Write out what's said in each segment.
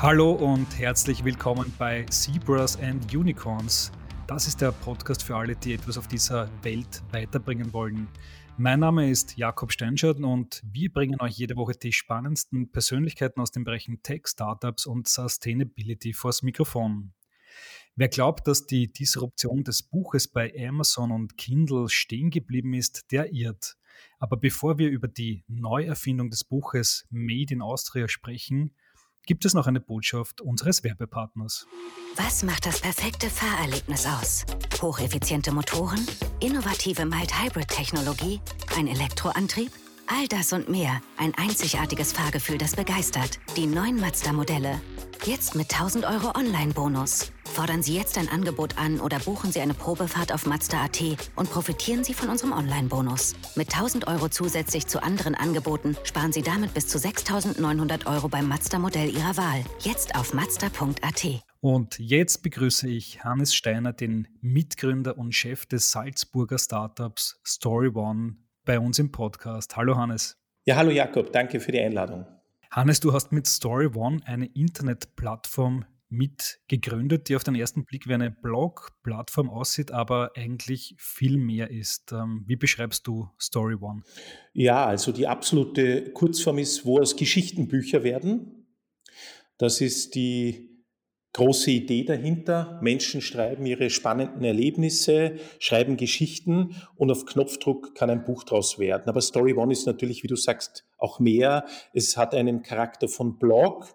Hallo und herzlich willkommen bei Zebras and Unicorns. Das ist der Podcast für alle, die etwas auf dieser Welt weiterbringen wollen. Mein Name ist Jakob Steinschardt und wir bringen euch jede Woche die spannendsten Persönlichkeiten aus den Bereichen Tech, Startups und Sustainability vors Mikrofon. Wer glaubt, dass die Disruption des Buches bei Amazon und Kindle stehen geblieben ist, der irrt. Aber bevor wir über die Neuerfindung des Buches Made in Austria sprechen, gibt es noch eine Botschaft unseres Werbepartners. Was macht das perfekte Fahrerlebnis aus? Hocheffiziente Motoren, innovative Mild-Hybrid-Technologie, ein Elektroantrieb? All das und mehr. Ein einzigartiges Fahrgefühl, das begeistert. Die neuen Mazda-Modelle. Jetzt mit 1000 Euro Online-Bonus. Fordern Sie jetzt ein Angebot an oder buchen Sie eine Probefahrt auf Mazda.at und profitieren Sie von unserem Online-Bonus. Mit 1000 Euro zusätzlich zu anderen Angeboten sparen Sie damit bis zu 6900 Euro beim Mazda-Modell Ihrer Wahl. Jetzt auf Mazda.at. Und jetzt begrüße ich Hannes Steiner, den Mitgründer und Chef des Salzburger Startups StoryOne, bei uns im Podcast. Hallo Hannes. Ja, hallo Jakob, danke für die Einladung. Hannes, du hast mit StoryOne eine Internetplattform mit gegründet, die auf den ersten Blick wie eine Blog-Plattform aussieht, aber eigentlich viel mehr ist. Ähm, wie beschreibst du Story One? Ja, also die absolute Kurzform ist, wo es Geschichtenbücher werden. Das ist die große Idee dahinter. Menschen schreiben ihre spannenden Erlebnisse, schreiben Geschichten und auf Knopfdruck kann ein Buch daraus werden. Aber Story One ist natürlich, wie du sagst, auch mehr. Es hat einen Charakter von Blog.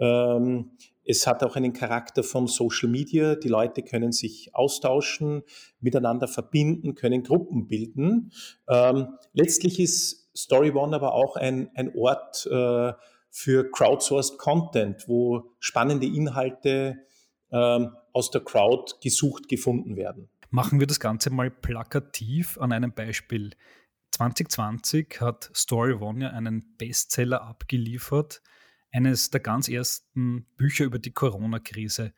Ähm, es hat auch einen Charakter von Social Media. Die Leute können sich austauschen, miteinander verbinden, können Gruppen bilden. Ähm, letztlich ist Story One aber auch ein, ein Ort äh, für crowdsourced Content, wo spannende Inhalte ähm, aus der Crowd gesucht gefunden werden. Machen wir das Ganze mal plakativ an einem Beispiel. 2020 hat Story One ja einen Bestseller abgeliefert eines der ganz ersten Bücher über die Corona-Krise.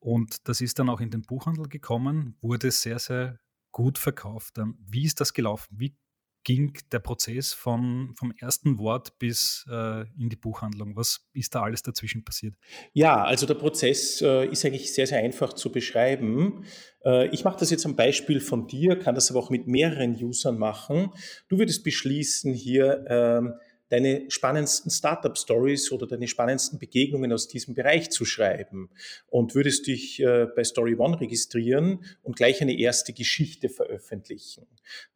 Und das ist dann auch in den Buchhandel gekommen, wurde sehr, sehr gut verkauft. Ähm, wie ist das gelaufen? Wie ging der Prozess von, vom ersten Wort bis äh, in die Buchhandlung? Was ist da alles dazwischen passiert? Ja, also der Prozess äh, ist eigentlich sehr, sehr einfach zu beschreiben. Äh, ich mache das jetzt am Beispiel von dir, kann das aber auch mit mehreren Usern machen. Du würdest beschließen, hier ähm, deine spannendsten Startup-Stories oder deine spannendsten Begegnungen aus diesem Bereich zu schreiben und würdest dich äh, bei Story One registrieren und gleich eine erste Geschichte veröffentlichen.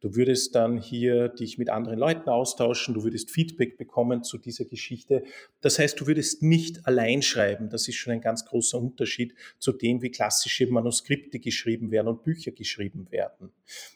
Du würdest dann hier dich mit anderen Leuten austauschen, du würdest Feedback bekommen zu dieser Geschichte. Das heißt, du würdest nicht allein schreiben. Das ist schon ein ganz großer Unterschied zu dem, wie klassische Manuskripte geschrieben werden und Bücher geschrieben werden.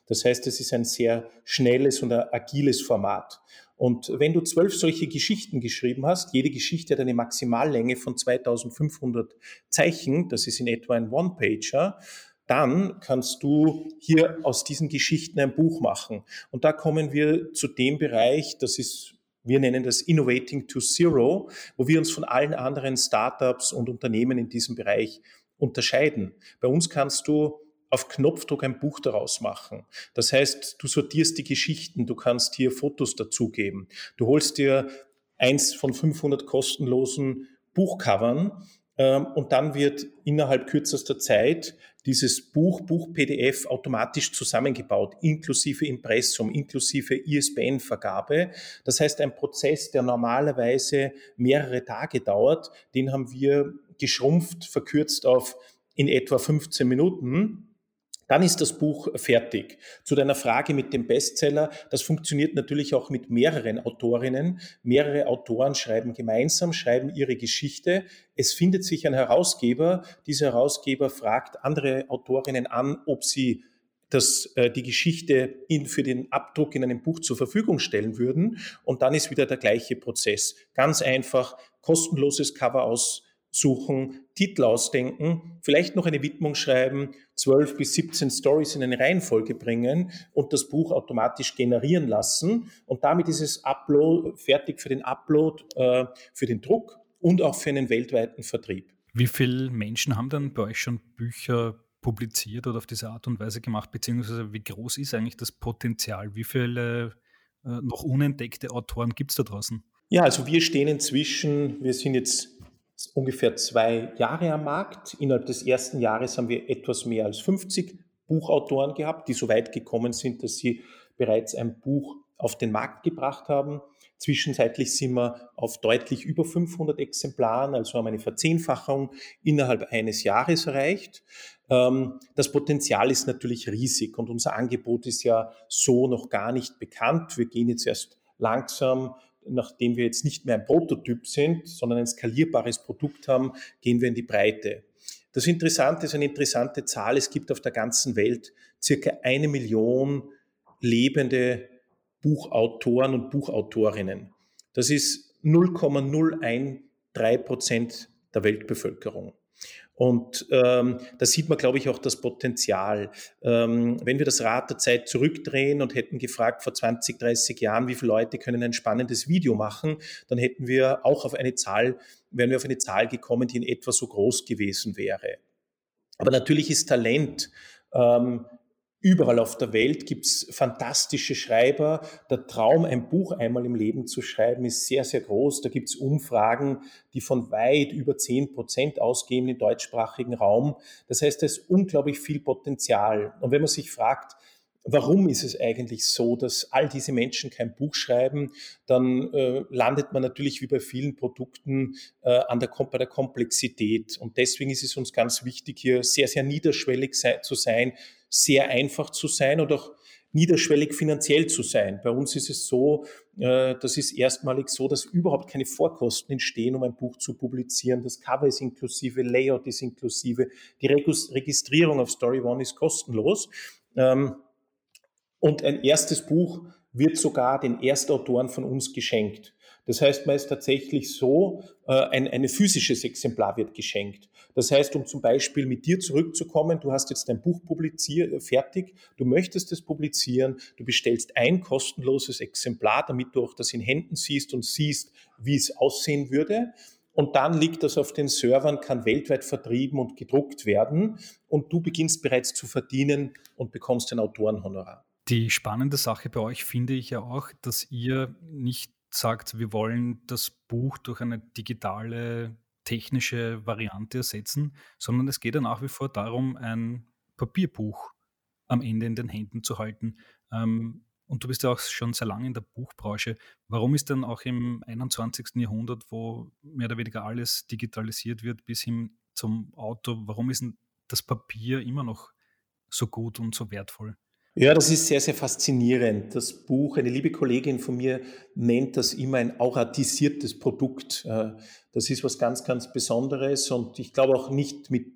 Das heißt, es ist ein sehr schnelles und agiles Format. Und wenn du zwölf solche Geschichten geschrieben hast, jede Geschichte hat eine Maximallänge von 2500 Zeichen, das ist in etwa ein One-Pager, dann kannst du hier aus diesen Geschichten ein Buch machen. Und da kommen wir zu dem Bereich, das ist wir nennen das Innovating to Zero, wo wir uns von allen anderen Startups und Unternehmen in diesem Bereich unterscheiden. Bei uns kannst du auf Knopfdruck ein Buch daraus machen. Das heißt, du sortierst die Geschichten, du kannst hier Fotos dazugeben. Du holst dir eins von 500 kostenlosen Buchcovern ähm, und dann wird innerhalb kürzester Zeit dieses Buch, Buch-PDF automatisch zusammengebaut, inklusive Impressum, inklusive ISBN-Vergabe. Das heißt, ein Prozess, der normalerweise mehrere Tage dauert, den haben wir geschrumpft, verkürzt auf in etwa 15 Minuten dann ist das Buch fertig. Zu deiner Frage mit dem Bestseller, das funktioniert natürlich auch mit mehreren Autorinnen. Mehrere Autoren schreiben gemeinsam, schreiben ihre Geschichte. Es findet sich ein Herausgeber. Dieser Herausgeber fragt andere Autorinnen an, ob sie das, äh, die Geschichte in, für den Abdruck in einem Buch zur Verfügung stellen würden. Und dann ist wieder der gleiche Prozess. Ganz einfach, kostenloses Cover aus suchen, Titel ausdenken, vielleicht noch eine Widmung schreiben, 12 bis 17 Stories in eine Reihenfolge bringen und das Buch automatisch generieren lassen. Und damit ist es Upload, fertig für den Upload, äh, für den Druck und auch für einen weltweiten Vertrieb. Wie viele Menschen haben dann bei euch schon Bücher publiziert oder auf diese Art und Weise gemacht, beziehungsweise wie groß ist eigentlich das Potenzial? Wie viele äh, noch unentdeckte Autoren gibt es da draußen? Ja, also wir stehen inzwischen, wir sind jetzt ungefähr zwei Jahre am Markt. Innerhalb des ersten Jahres haben wir etwas mehr als 50 Buchautoren gehabt, die so weit gekommen sind, dass sie bereits ein Buch auf den Markt gebracht haben. Zwischenzeitlich sind wir auf deutlich über 500 Exemplaren, also haben eine Verzehnfachung innerhalb eines Jahres erreicht. Ähm, das Potenzial ist natürlich riesig und unser Angebot ist ja so noch gar nicht bekannt. Wir gehen jetzt erst langsam nachdem wir jetzt nicht mehr ein Prototyp sind, sondern ein skalierbares Produkt haben, gehen wir in die Breite. Das Interessante ist eine interessante Zahl. Es gibt auf der ganzen Welt circa eine Million lebende Buchautoren und Buchautorinnen. Das ist 0,013 Prozent der Weltbevölkerung. Und ähm, da sieht man, glaube ich, auch das Potenzial. Ähm, wenn wir das Rad der Zeit zurückdrehen und hätten gefragt vor 20, 30 Jahren, wie viele Leute können ein spannendes Video machen, dann hätten wir auch auf eine Zahl, wären wir auf eine Zahl gekommen, die in etwa so groß gewesen wäre. Aber natürlich ist Talent ähm, Überall auf der Welt gibt's fantastische Schreiber. Der Traum, ein Buch einmal im Leben zu schreiben, ist sehr, sehr groß. Da gibt's Umfragen, die von weit über zehn Prozent ausgehen im deutschsprachigen Raum. Das heißt, da ist unglaublich viel Potenzial. Und wenn man sich fragt, warum ist es eigentlich so, dass all diese Menschen kein Buch schreiben, dann äh, landet man natürlich wie bei vielen Produkten äh, an der, bei der Komplexität. Und deswegen ist es uns ganz wichtig, hier sehr, sehr niederschwellig sei, zu sein, sehr einfach zu sein und auch niederschwellig finanziell zu sein. Bei uns ist es so, äh, das ist erstmalig so, dass überhaupt keine Vorkosten entstehen, um ein Buch zu publizieren. Das Cover ist inklusive, Layout ist inklusive, die Registrierung auf Story One ist kostenlos. Ähm, und ein erstes Buch wird sogar den Erstautoren von uns geschenkt. Das heißt, man ist tatsächlich so, äh, ein, ein physisches Exemplar wird geschenkt. Das heißt, um zum Beispiel mit dir zurückzukommen, du hast jetzt dein Buch publiziert, äh, fertig, du möchtest es publizieren, du bestellst ein kostenloses Exemplar, damit du auch das in Händen siehst und siehst, wie es aussehen würde. Und dann liegt das auf den Servern, kann weltweit vertrieben und gedruckt werden. Und du beginnst bereits zu verdienen und bekommst ein Autorenhonorar. Die spannende Sache bei euch finde ich ja auch, dass ihr nicht sagt, wir wollen das Buch durch eine digitale technische Variante ersetzen, sondern es geht ja nach wie vor darum, ein Papierbuch am Ende in den Händen zu halten. Ähm, und du bist ja auch schon sehr lange in der Buchbranche. Warum ist denn auch im 21. Jahrhundert, wo mehr oder weniger alles digitalisiert wird, bis hin zum Auto, warum ist denn das Papier immer noch so gut und so wertvoll? Ja, das ist sehr, sehr faszinierend. Das Buch, eine liebe Kollegin von mir nennt das immer ein auratisiertes Produkt. Äh, das ist was ganz, ganz Besonderes und ich glaube auch nicht mit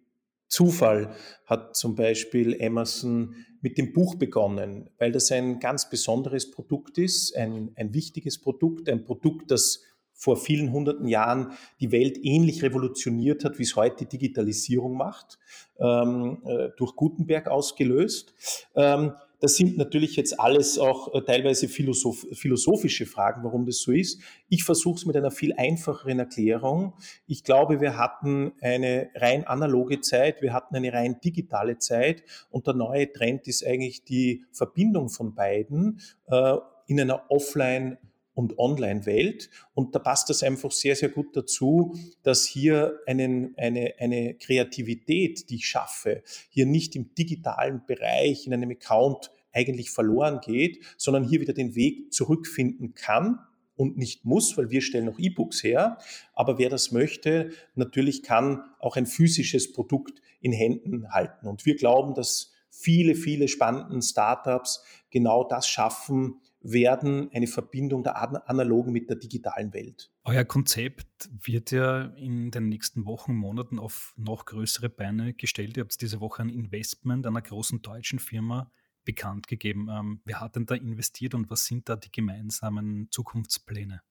Zufall hat zum Beispiel Emerson mit dem Buch begonnen, weil das ein ganz besonderes Produkt ist, ein, ein wichtiges Produkt, ein Produkt, das vor vielen hunderten Jahren die Welt ähnlich revolutioniert hat, wie es heute Digitalisierung macht, ähm, äh, durch Gutenberg ausgelöst. Ähm, das sind natürlich jetzt alles auch äh, teilweise philosoph philosophische Fragen, warum das so ist. Ich versuche es mit einer viel einfacheren Erklärung. Ich glaube, wir hatten eine rein analoge Zeit, wir hatten eine rein digitale Zeit und der neue Trend ist eigentlich die Verbindung von beiden äh, in einer Offline- und Online-Welt. Und da passt das einfach sehr, sehr gut dazu, dass hier einen, eine, eine Kreativität, die ich schaffe, hier nicht im digitalen Bereich in einem Account eigentlich verloren geht, sondern hier wieder den Weg zurückfinden kann und nicht muss, weil wir stellen noch E-Books her. Aber wer das möchte, natürlich kann auch ein physisches Produkt in Händen halten. Und wir glauben, dass viele, viele spannenden Startups genau das schaffen, werden eine Verbindung der analogen mit der digitalen Welt. Euer Konzept wird ja in den nächsten Wochen, Monaten auf noch größere Beine gestellt. Ihr habt diese Woche ein Investment einer großen deutschen Firma bekannt gegeben. Ähm, wer hat denn da investiert und was sind da die gemeinsamen Zukunftspläne?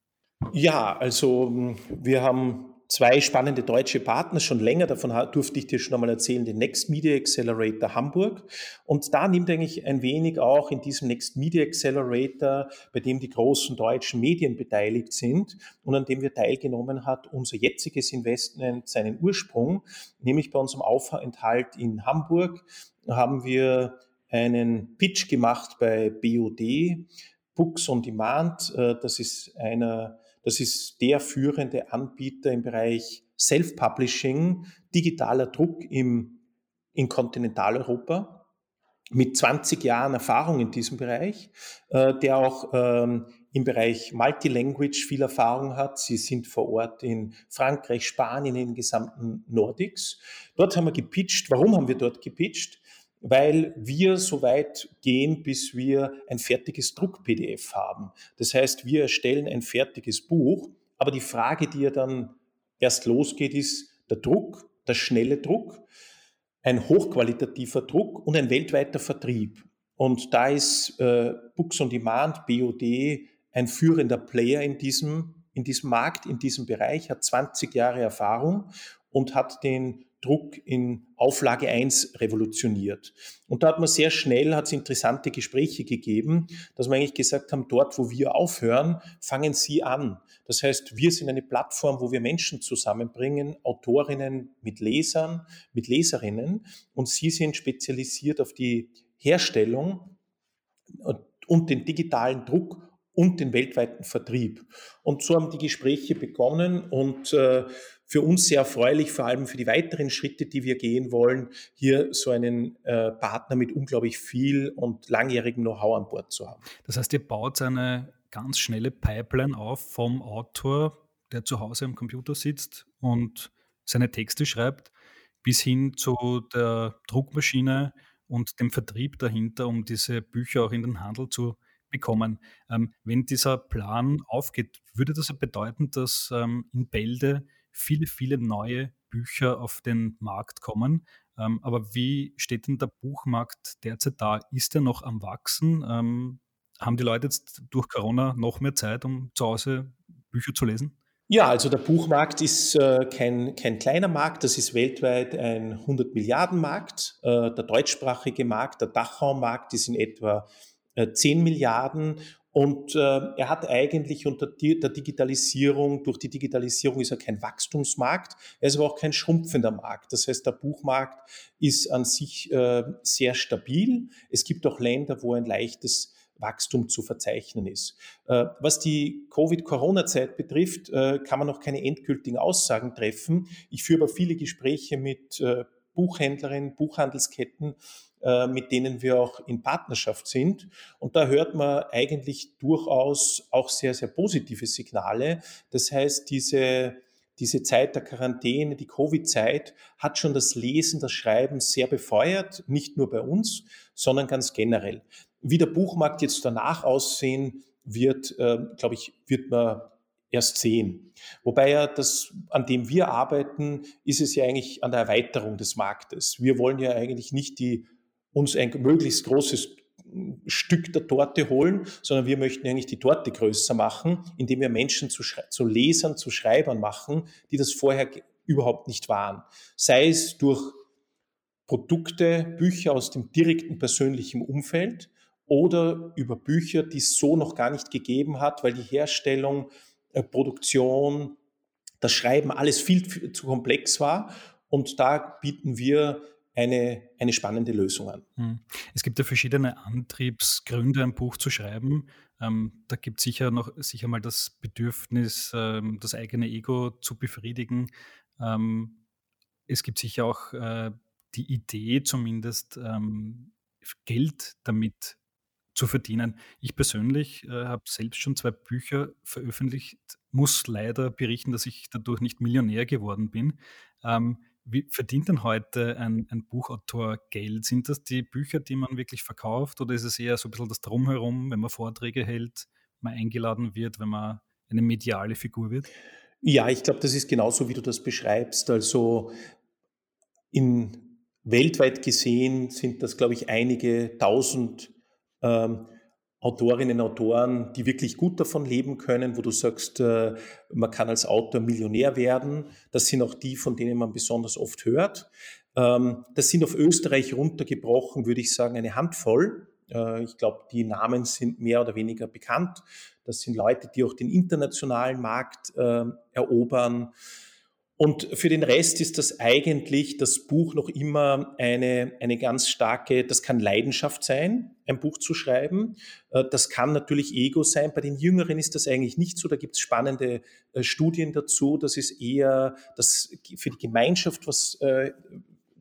Ja, also wir haben zwei spannende deutsche Partner schon länger. Davon durfte ich dir schon einmal erzählen, den Next Media Accelerator Hamburg. Und da nimmt eigentlich ein wenig auch in diesem Next Media Accelerator, bei dem die großen deutschen Medien beteiligt sind und an dem wir teilgenommen hat, unser jetziges Investment seinen Ursprung, nämlich bei unserem Aufenthalt in Hamburg haben wir einen Pitch gemacht bei BOD, Books on Demand. Äh, das ist einer das ist der führende Anbieter im Bereich Self-Publishing, digitaler Druck im, in Kontinentaleuropa mit 20 Jahren Erfahrung in diesem Bereich, äh, der auch ähm, im Bereich Multilanguage viel Erfahrung hat. Sie sind vor Ort in Frankreich, Spanien, in den gesamten Nordics. Dort haben wir gepitcht. Warum haben wir dort gepitcht? Weil wir so weit gehen, bis wir ein fertiges Druck-PDF haben. Das heißt, wir erstellen ein fertiges Buch, aber die Frage, die ja dann erst losgeht, ist der Druck, der schnelle Druck ein hochqualitativer Druck und ein weltweiter Vertrieb. Und da ist äh, Books on Demand, BOD, ein führender Player in diesem, in diesem Markt, in diesem Bereich, hat 20 Jahre Erfahrung und hat den Druck in Auflage 1 revolutioniert. Und da hat man sehr schnell, hat es interessante Gespräche gegeben, dass wir eigentlich gesagt haben, dort, wo wir aufhören, fangen Sie an. Das heißt, wir sind eine Plattform, wo wir Menschen zusammenbringen, Autorinnen mit Lesern, mit Leserinnen, und Sie sind spezialisiert auf die Herstellung und den digitalen Druck und den weltweiten Vertrieb. Und so haben die Gespräche begonnen und äh, für uns sehr erfreulich, vor allem für die weiteren Schritte, die wir gehen wollen, hier so einen äh, Partner mit unglaublich viel und langjährigem Know-how an Bord zu haben. Das heißt, ihr baut eine ganz schnelle Pipeline auf vom Autor, der zu Hause am Computer sitzt und seine Texte schreibt, bis hin zu der Druckmaschine und dem Vertrieb dahinter, um diese Bücher auch in den Handel zu bekommen. Ähm, wenn dieser Plan aufgeht, würde das bedeuten, dass ähm, in Bälde viele, viele neue Bücher auf den Markt kommen. Ähm, aber wie steht denn der Buchmarkt derzeit da? Ist er noch am Wachsen? Ähm, haben die Leute jetzt durch Corona noch mehr Zeit, um zu Hause Bücher zu lesen? Ja, also der Buchmarkt ist äh, kein, kein kleiner Markt, das ist weltweit ein 100 Milliarden Markt. Äh, der deutschsprachige Markt, der Dachraummarkt ist in etwa 10 Milliarden und äh, er hat eigentlich unter der Digitalisierung, durch die Digitalisierung ist er kein Wachstumsmarkt, er ist aber auch kein schrumpfender Markt. Das heißt, der Buchmarkt ist an sich äh, sehr stabil. Es gibt auch Länder, wo ein leichtes Wachstum zu verzeichnen ist. Äh, was die Covid-Corona-Zeit betrifft, äh, kann man noch keine endgültigen Aussagen treffen. Ich führe aber viele Gespräche mit äh, Buchhändlerinnen, Buchhandelsketten, äh, mit denen wir auch in Partnerschaft sind. Und da hört man eigentlich durchaus auch sehr, sehr positive Signale. Das heißt, diese, diese Zeit der Quarantäne, die Covid-Zeit, hat schon das Lesen, das Schreiben sehr befeuert, nicht nur bei uns, sondern ganz generell. Wie der Buchmarkt jetzt danach aussehen wird, äh, glaube ich, wird man erst sehen. Wobei ja das, an dem wir arbeiten, ist es ja eigentlich an der Erweiterung des Marktes. Wir wollen ja eigentlich nicht die uns ein möglichst großes Stück der Torte holen, sondern wir möchten eigentlich die Torte größer machen, indem wir Menschen zu, zu Lesern, zu Schreibern machen, die das vorher überhaupt nicht waren. Sei es durch Produkte, Bücher aus dem direkten persönlichen Umfeld oder über Bücher, die es so noch gar nicht gegeben hat, weil die Herstellung, äh, Produktion, das Schreiben alles viel zu komplex war. Und da bieten wir eine, eine spannende Lösung an. Hm. Es gibt ja verschiedene Antriebsgründe, ein Buch zu schreiben. Ähm, da gibt es sicher noch sicher mal das Bedürfnis, ähm, das eigene Ego zu befriedigen. Ähm, es gibt sicher auch äh, die Idee, zumindest ähm, Geld damit zu verdienen. Ich persönlich äh, habe selbst schon zwei Bücher veröffentlicht, muss leider berichten, dass ich dadurch nicht Millionär geworden bin. Ähm, wie verdient denn heute ein, ein, Buchautor Geld? Sind das die Bücher, die man wirklich verkauft oder ist es eher so ein bisschen das Drumherum, wenn man Vorträge hält, man eingeladen wird, wenn man eine mediale Figur wird? Ja, ich glaube, das ist genauso, wie du das beschreibst. Also in weltweit gesehen sind das, glaube ich, einige tausend ähm, Autorinnen und Autoren, die wirklich gut davon leben können, wo du sagst, äh, man kann als Autor Millionär werden. Das sind auch die, von denen man besonders oft hört. Ähm, das sind auf Österreich runtergebrochen, würde ich sagen, eine Handvoll. Äh, ich glaube, die Namen sind mehr oder weniger bekannt. Das sind Leute, die auch den internationalen Markt äh, erobern. Und für den Rest ist das eigentlich das Buch noch immer eine, eine ganz starke, das kann Leidenschaft sein, ein Buch zu schreiben. Äh, das kann natürlich Ego sein. Bei den Jüngeren ist das eigentlich nicht so. Da gibt es spannende äh, Studien dazu. Das ist eher das für die Gemeinschaft was äh,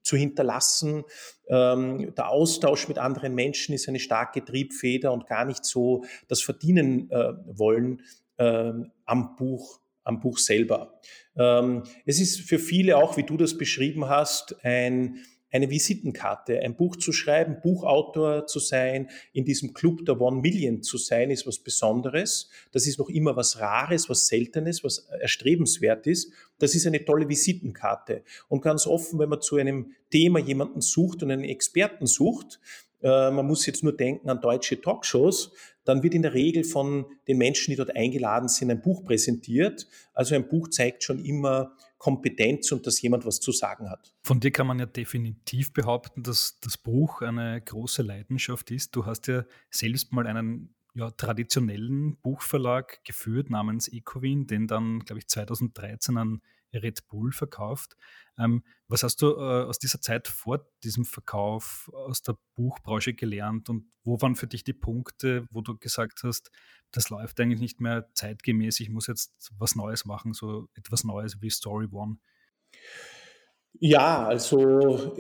zu hinterlassen. Ähm, der Austausch mit anderen Menschen ist eine starke Triebfeder und gar nicht so das Verdienen wollen ähm, am Buch am Buch selber. Ähm, es ist für viele auch, wie du das beschrieben hast, ein, eine Visitenkarte. Ein Buch zu schreiben, Buchautor zu sein, in diesem Club der One Million zu sein, ist was Besonderes. Das ist noch immer was Rares, was Seltenes, was erstrebenswert ist. Das ist eine tolle Visitenkarte. Und ganz offen, wenn man zu einem Thema jemanden sucht und einen Experten sucht, äh, man muss jetzt nur denken an deutsche Talkshows, dann wird in der Regel von den Menschen, die dort eingeladen sind, ein Buch präsentiert. Also ein Buch zeigt schon immer Kompetenz und dass jemand was zu sagen hat. Von dir kann man ja definitiv behaupten, dass das Buch eine große Leidenschaft ist. Du hast ja selbst mal einen ja, traditionellen Buchverlag geführt namens Ecowin, den dann, glaube ich, 2013 an Red Bull verkauft. Ähm, was hast du äh, aus dieser Zeit vor diesem Verkauf aus der Buchbranche gelernt und wo waren für dich die Punkte, wo du gesagt hast, das läuft eigentlich nicht mehr zeitgemäß, ich muss jetzt was Neues machen, so etwas Neues wie Story One? Ja, also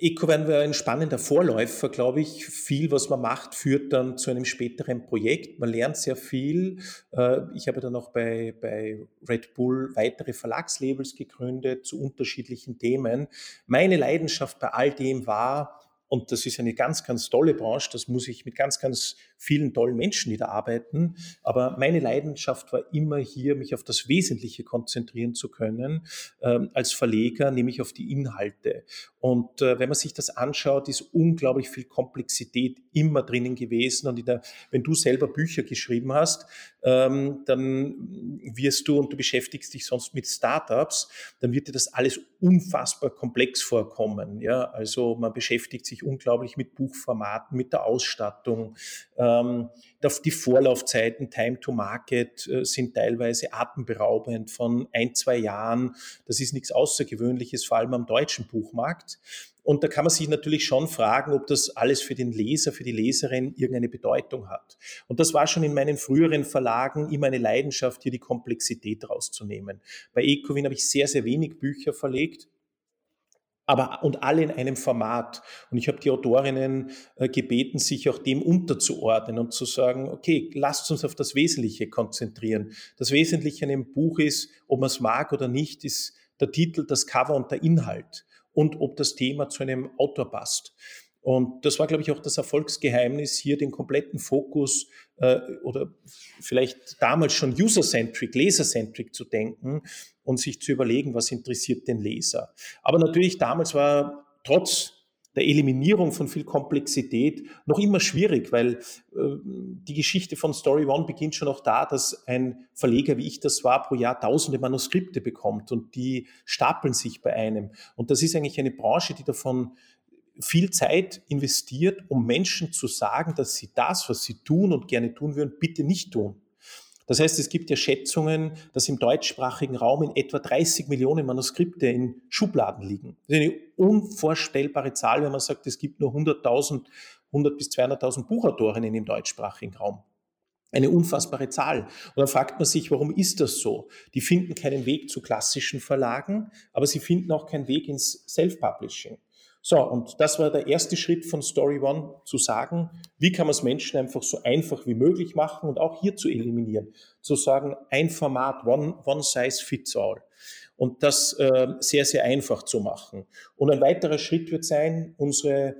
EcoVan wäre ein spannender Vorläufer, glaube ich. Viel, was man macht, führt dann zu einem späteren Projekt. Man lernt sehr viel. Äh, ich habe dann auch bei, bei Red Bull weitere Verlagslabels gegründet zu unterschiedlichen Themen. Meine Leidenschaft bei all dem war, und das ist eine ganz, ganz tolle Branche. Das muss ich mit ganz, ganz vielen tollen Menschen, die da arbeiten. Aber meine Leidenschaft war immer hier, mich auf das Wesentliche konzentrieren zu können ähm, als Verleger, nämlich auf die Inhalte. Und äh, wenn man sich das anschaut, ist unglaublich viel Komplexität immer drinnen gewesen. Und der, wenn du selber Bücher geschrieben hast, ähm, dann wirst du und du beschäftigst dich sonst mit Startups, dann wird dir das alles unfassbar komplex vorkommen. Ja, also man beschäftigt sich unglaublich mit Buchformaten, mit der Ausstattung. Ähm, die Vorlaufzeiten, Time to Market, äh, sind teilweise atemberaubend von ein, zwei Jahren. Das ist nichts Außergewöhnliches, vor allem am deutschen Buchmarkt. Und da kann man sich natürlich schon fragen, ob das alles für den Leser, für die Leserin irgendeine Bedeutung hat. Und das war schon in meinen früheren Verlagen immer eine Leidenschaft, hier die Komplexität rauszunehmen. Bei Ecowin habe ich sehr, sehr wenig Bücher verlegt aber und alle in einem Format. Und ich habe die Autorinnen äh, gebeten, sich auch dem unterzuordnen und zu sagen, okay, lasst uns auf das Wesentliche konzentrieren. Das Wesentliche an einem Buch ist, ob man es mag oder nicht, ist der Titel, das Cover und der Inhalt und ob das Thema zu einem Autor passt. Und das war, glaube ich, auch das Erfolgsgeheimnis, hier den kompletten Fokus äh, oder vielleicht damals schon user-centric, leser-centric zu denken und sich zu überlegen, was interessiert den Leser. Aber natürlich damals war trotz der Eliminierung von viel Komplexität noch immer schwierig, weil äh, die Geschichte von Story One beginnt schon auch da, dass ein Verleger, wie ich das war, pro Jahr tausende Manuskripte bekommt und die stapeln sich bei einem. Und das ist eigentlich eine Branche, die davon viel Zeit investiert, um Menschen zu sagen, dass sie das, was sie tun und gerne tun würden, bitte nicht tun. Das heißt, es gibt ja Schätzungen, dass im deutschsprachigen Raum in etwa 30 Millionen Manuskripte in Schubladen liegen. Das ist eine unvorstellbare Zahl, wenn man sagt, es gibt nur 100.000, 100 bis 200.000 Buchautorinnen im deutschsprachigen Raum. Eine unfassbare Zahl. Und dann fragt man sich, warum ist das so? Die finden keinen Weg zu klassischen Verlagen, aber sie finden auch keinen Weg ins Self-Publishing. So, und das war der erste Schritt von Story One, zu sagen, wie kann man es Menschen einfach so einfach wie möglich machen und auch hier zu eliminieren. Zu sagen, ein Format, one, one size fits all. Und das äh, sehr, sehr einfach zu machen. Und ein weiterer Schritt wird sein, unsere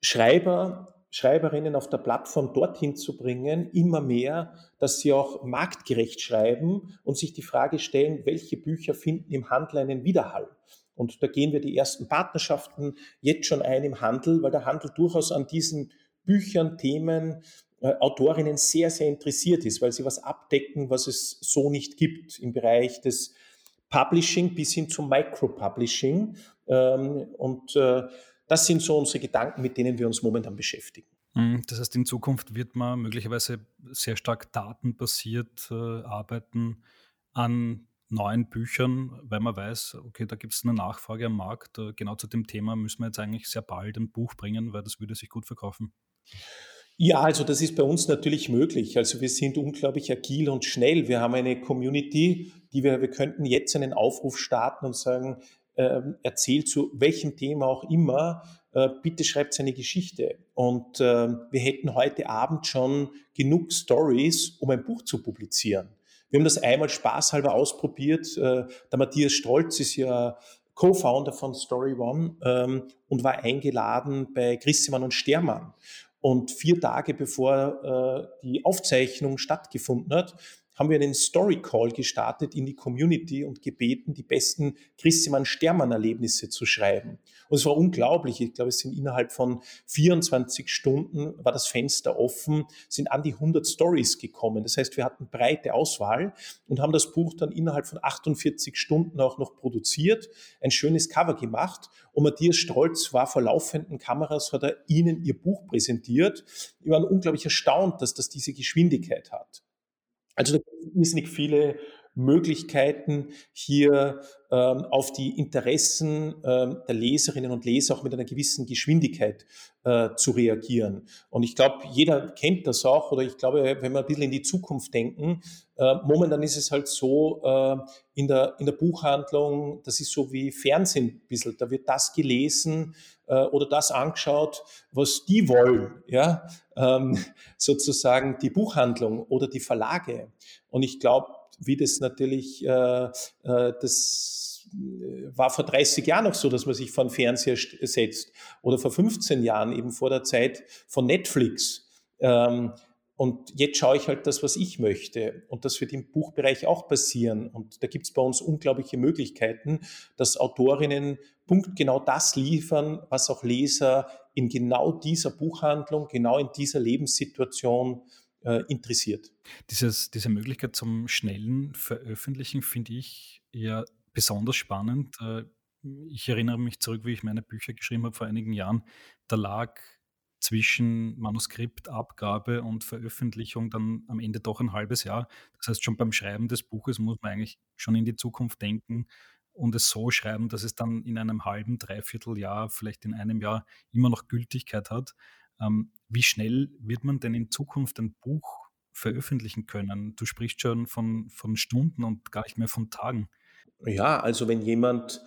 Schreiber, Schreiberinnen auf der Plattform dorthin zu bringen, immer mehr, dass sie auch marktgerecht schreiben und sich die Frage stellen, welche Bücher finden im Handel einen Widerhall. Und da gehen wir die ersten Partnerschaften jetzt schon ein im Handel, weil der Handel durchaus an diesen Büchern, Themen, äh, Autorinnen sehr, sehr interessiert ist, weil sie was abdecken, was es so nicht gibt im Bereich des Publishing bis hin zum Micro-Publishing. Ähm, und äh, das sind so unsere Gedanken, mit denen wir uns momentan beschäftigen. Mhm, das heißt, in Zukunft wird man möglicherweise sehr stark datenbasiert äh, arbeiten an neuen Büchern, weil man weiß, okay, da gibt es eine Nachfrage am Markt. Äh, genau zu dem Thema müssen wir jetzt eigentlich sehr bald ein Buch bringen, weil das würde sich gut verkaufen. Ja, also das ist bei uns natürlich möglich. Also wir sind unglaublich agil und schnell. Wir haben eine Community, die wir, wir könnten jetzt einen Aufruf starten und sagen, äh, erzählt zu welchem Thema auch immer, äh, bitte schreibt seine Geschichte. Und äh, wir hätten heute Abend schon genug Stories, um ein Buch zu publizieren. Wir haben das einmal spaßhalber ausprobiert. Äh, der Matthias Strolz ist ja Co-Founder von Story One ähm, und war eingeladen bei Grissemann und Stermann. Und vier Tage bevor äh, die Aufzeichnung stattgefunden hat, haben wir einen Story Call gestartet in die Community und gebeten, die besten Christian Stermann-Erlebnisse zu schreiben. Und es war unglaublich. Ich glaube, es sind innerhalb von 24 Stunden war das Fenster offen, sind an die 100 Stories gekommen. Das heißt, wir hatten breite Auswahl und haben das Buch dann innerhalb von 48 Stunden auch noch produziert, ein schönes Cover gemacht. Und Matthias Strolz war vor laufenden Kameras, hat er Ihnen Ihr Buch präsentiert. Wir waren unglaublich erstaunt, dass das diese Geschwindigkeit hat. Also da gibt es nicht viele Möglichkeiten, hier ähm, auf die Interessen ähm, der Leserinnen und Leser auch mit einer gewissen Geschwindigkeit äh, zu reagieren. Und ich glaube, jeder kennt das auch, oder ich glaube, wenn wir ein bisschen in die Zukunft denken, äh, momentan ist es halt so, äh, in, der, in der Buchhandlung, das ist so wie Fernsehen ein bisschen, da wird das gelesen oder das angeschaut, was die wollen, ja, ähm, sozusagen die Buchhandlung oder die Verlage. Und ich glaube, wie das natürlich, äh, äh, das war vor 30 Jahren noch so, dass man sich vor den Fernseher setzt oder vor 15 Jahren eben vor der Zeit von Netflix. Ähm, und jetzt schaue ich halt das, was ich möchte. Und das wird im Buchbereich auch passieren. Und da gibt es bei uns unglaubliche Möglichkeiten, dass Autorinnen punktgenau das liefern, was auch Leser in genau dieser Buchhandlung, genau in dieser Lebenssituation äh, interessiert. Dieses, diese Möglichkeit zum schnellen Veröffentlichen finde ich ja besonders spannend. Äh, ich erinnere mich zurück, wie ich meine Bücher geschrieben habe vor einigen Jahren. Da lag zwischen Manuskriptabgabe und Veröffentlichung dann am Ende doch ein halbes Jahr. Das heißt, schon beim Schreiben des Buches muss man eigentlich schon in die Zukunft denken und es so schreiben, dass es dann in einem halben, dreiviertel Jahr, vielleicht in einem Jahr immer noch Gültigkeit hat. Ähm, wie schnell wird man denn in Zukunft ein Buch veröffentlichen können? Du sprichst schon von, von Stunden und gar nicht mehr von Tagen. Ja, also wenn jemand,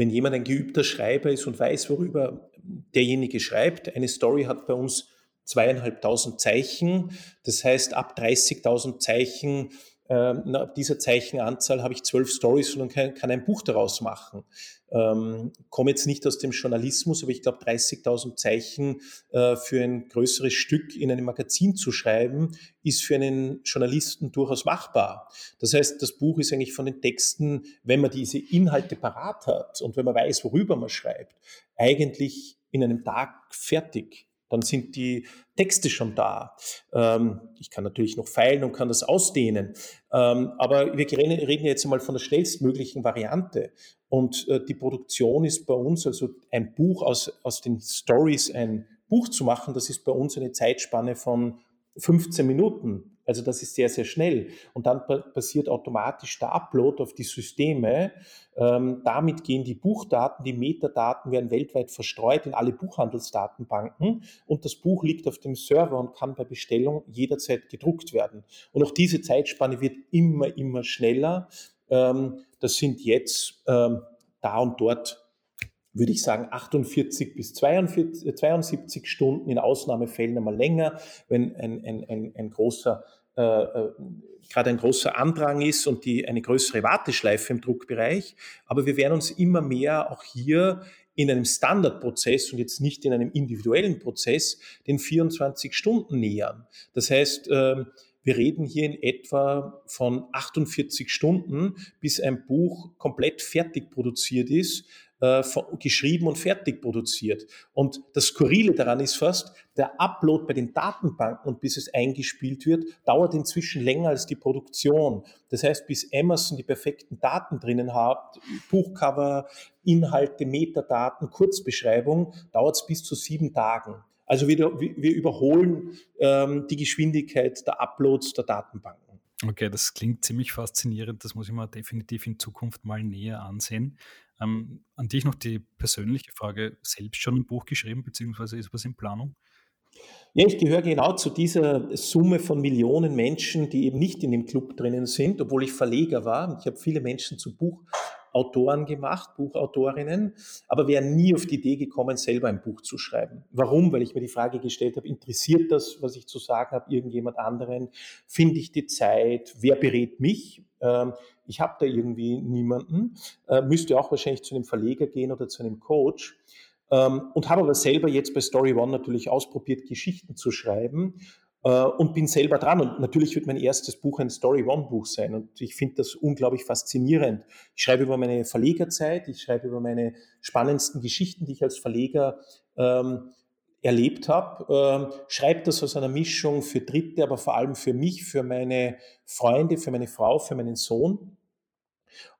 wenn jemand ein geübter Schreiber ist und weiß, worüber derjenige schreibt, eine Story hat bei uns zweieinhalbtausend Zeichen. Das heißt, ab 30.000 Zeichen ähm, ab dieser Zeichenanzahl habe ich zwölf Stories und kann, kann ein Buch daraus machen. Ähm, komme jetzt nicht aus dem Journalismus, aber ich glaube, 30.000 Zeichen äh, für ein größeres Stück in einem Magazin zu schreiben, ist für einen Journalisten durchaus machbar. Das heißt, das Buch ist eigentlich von den Texten, wenn man diese Inhalte parat hat und wenn man weiß, worüber man schreibt, eigentlich in einem Tag fertig dann sind die Texte schon da. Ähm, ich kann natürlich noch feilen und kann das ausdehnen. Ähm, aber wir reden jetzt einmal von der schnellstmöglichen Variante. Und äh, die Produktion ist bei uns, also ein Buch aus, aus den Stories, ein Buch zu machen, das ist bei uns eine Zeitspanne von 15 Minuten. Also das ist sehr, sehr schnell. Und dann passiert automatisch der Upload auf die Systeme. Ähm, damit gehen die Buchdaten, die Metadaten werden weltweit verstreut in alle Buchhandelsdatenbanken und das Buch liegt auf dem Server und kann bei Bestellung jederzeit gedruckt werden. Und auch diese Zeitspanne wird immer, immer schneller. Ähm, das sind jetzt ähm, da und dort würde ich sagen, 48 bis 42, 72 Stunden, in Ausnahmefällen einmal länger, wenn ein, ein, ein, ein großer äh, äh, gerade ein großer Andrang ist und die eine größere Warteschleife im Druckbereich. Aber wir werden uns immer mehr auch hier in einem Standardprozess und jetzt nicht in einem individuellen Prozess den 24 Stunden nähern. Das heißt, äh, wir reden hier in etwa von 48 Stunden, bis ein Buch komplett fertig produziert ist, äh, geschrieben und fertig produziert. Und das Skurrile daran ist fast, der Upload bei den Datenbanken und bis es eingespielt wird, dauert inzwischen länger als die Produktion. Das heißt, bis Amazon die perfekten Daten drinnen hat, Buchcover, Inhalte, Metadaten, Kurzbeschreibung, dauert es bis zu sieben Tagen. Also wir, wir überholen ähm, die Geschwindigkeit der Uploads der Datenbanken. Okay, das klingt ziemlich faszinierend. Das muss ich mir definitiv in Zukunft mal näher ansehen. Ähm, an dich noch die persönliche Frage: Selbst schon ein Buch geschrieben, beziehungsweise ist was in Planung? Ja, ich gehöre genau zu dieser Summe von Millionen Menschen, die eben nicht in dem Club drinnen sind, obwohl ich Verleger war. Ich habe viele Menschen zu Buchautoren gemacht, Buchautorinnen, aber wäre nie auf die Idee gekommen, selber ein Buch zu schreiben. Warum? Weil ich mir die Frage gestellt habe, interessiert das, was ich zu sagen habe, irgendjemand anderen? Finde ich die Zeit? Wer berät mich? Ähm, ich habe da irgendwie niemanden. Äh, müsste auch wahrscheinlich zu einem Verleger gehen oder zu einem Coach. Ähm, und habe aber selber jetzt bei Story One natürlich ausprobiert, Geschichten zu schreiben äh, und bin selber dran. Und natürlich wird mein erstes Buch ein Story One Buch sein. Und ich finde das unglaublich faszinierend. Ich schreibe über meine Verlegerzeit, ich schreibe über meine spannendsten Geschichten, die ich als Verleger ähm, erlebt habe, ähm, schreibe das aus einer Mischung für Dritte, aber vor allem für mich, für meine Freunde, für meine Frau, für meinen Sohn.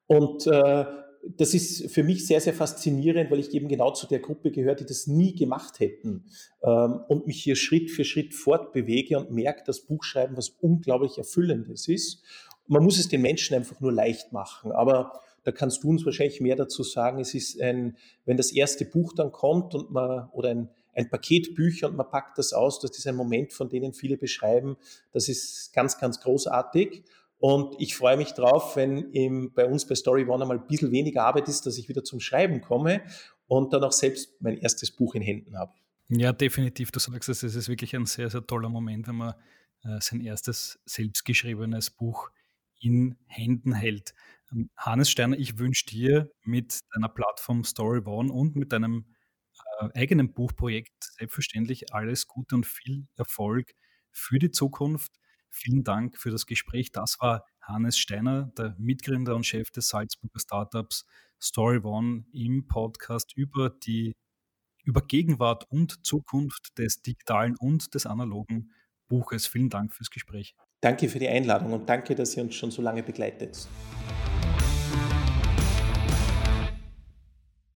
Und äh, das ist für mich sehr, sehr faszinierend, weil ich eben genau zu der Gruppe gehöre, die das nie gemacht hätten ähm, und mich hier Schritt für Schritt fortbewege und merke, dass Buchschreiben was unglaublich Erfüllendes ist. Man muss es den Menschen einfach nur leicht machen. Aber da kannst du uns wahrscheinlich mehr dazu sagen. Es ist ein, wenn das erste Buch dann kommt und man, oder ein, ein Paket Bücher und man packt das aus, das ist ein Moment, von denen viele beschreiben, das ist ganz, ganz großartig. Und ich freue mich drauf, wenn im, bei uns bei Story One einmal ein bisschen weniger Arbeit ist, dass ich wieder zum Schreiben komme und dann auch selbst mein erstes Buch in Händen habe. Ja, definitiv. Du sagst es, es ist wirklich ein sehr, sehr toller Moment, wenn man äh, sein erstes selbstgeschriebenes Buch in Händen hält. Ähm, Hannes Steiner, ich wünsche dir mit deiner Plattform Story One und mit deinem äh, eigenen Buchprojekt selbstverständlich alles Gute und viel Erfolg für die Zukunft. Vielen Dank für das Gespräch. Das war Hannes Steiner, der Mitgründer und Chef des Salzburger Startups Story One im Podcast über die über Gegenwart und Zukunft des digitalen und des analogen Buches. Vielen Dank fürs Gespräch. Danke für die Einladung und danke, dass ihr uns schon so lange begleitet.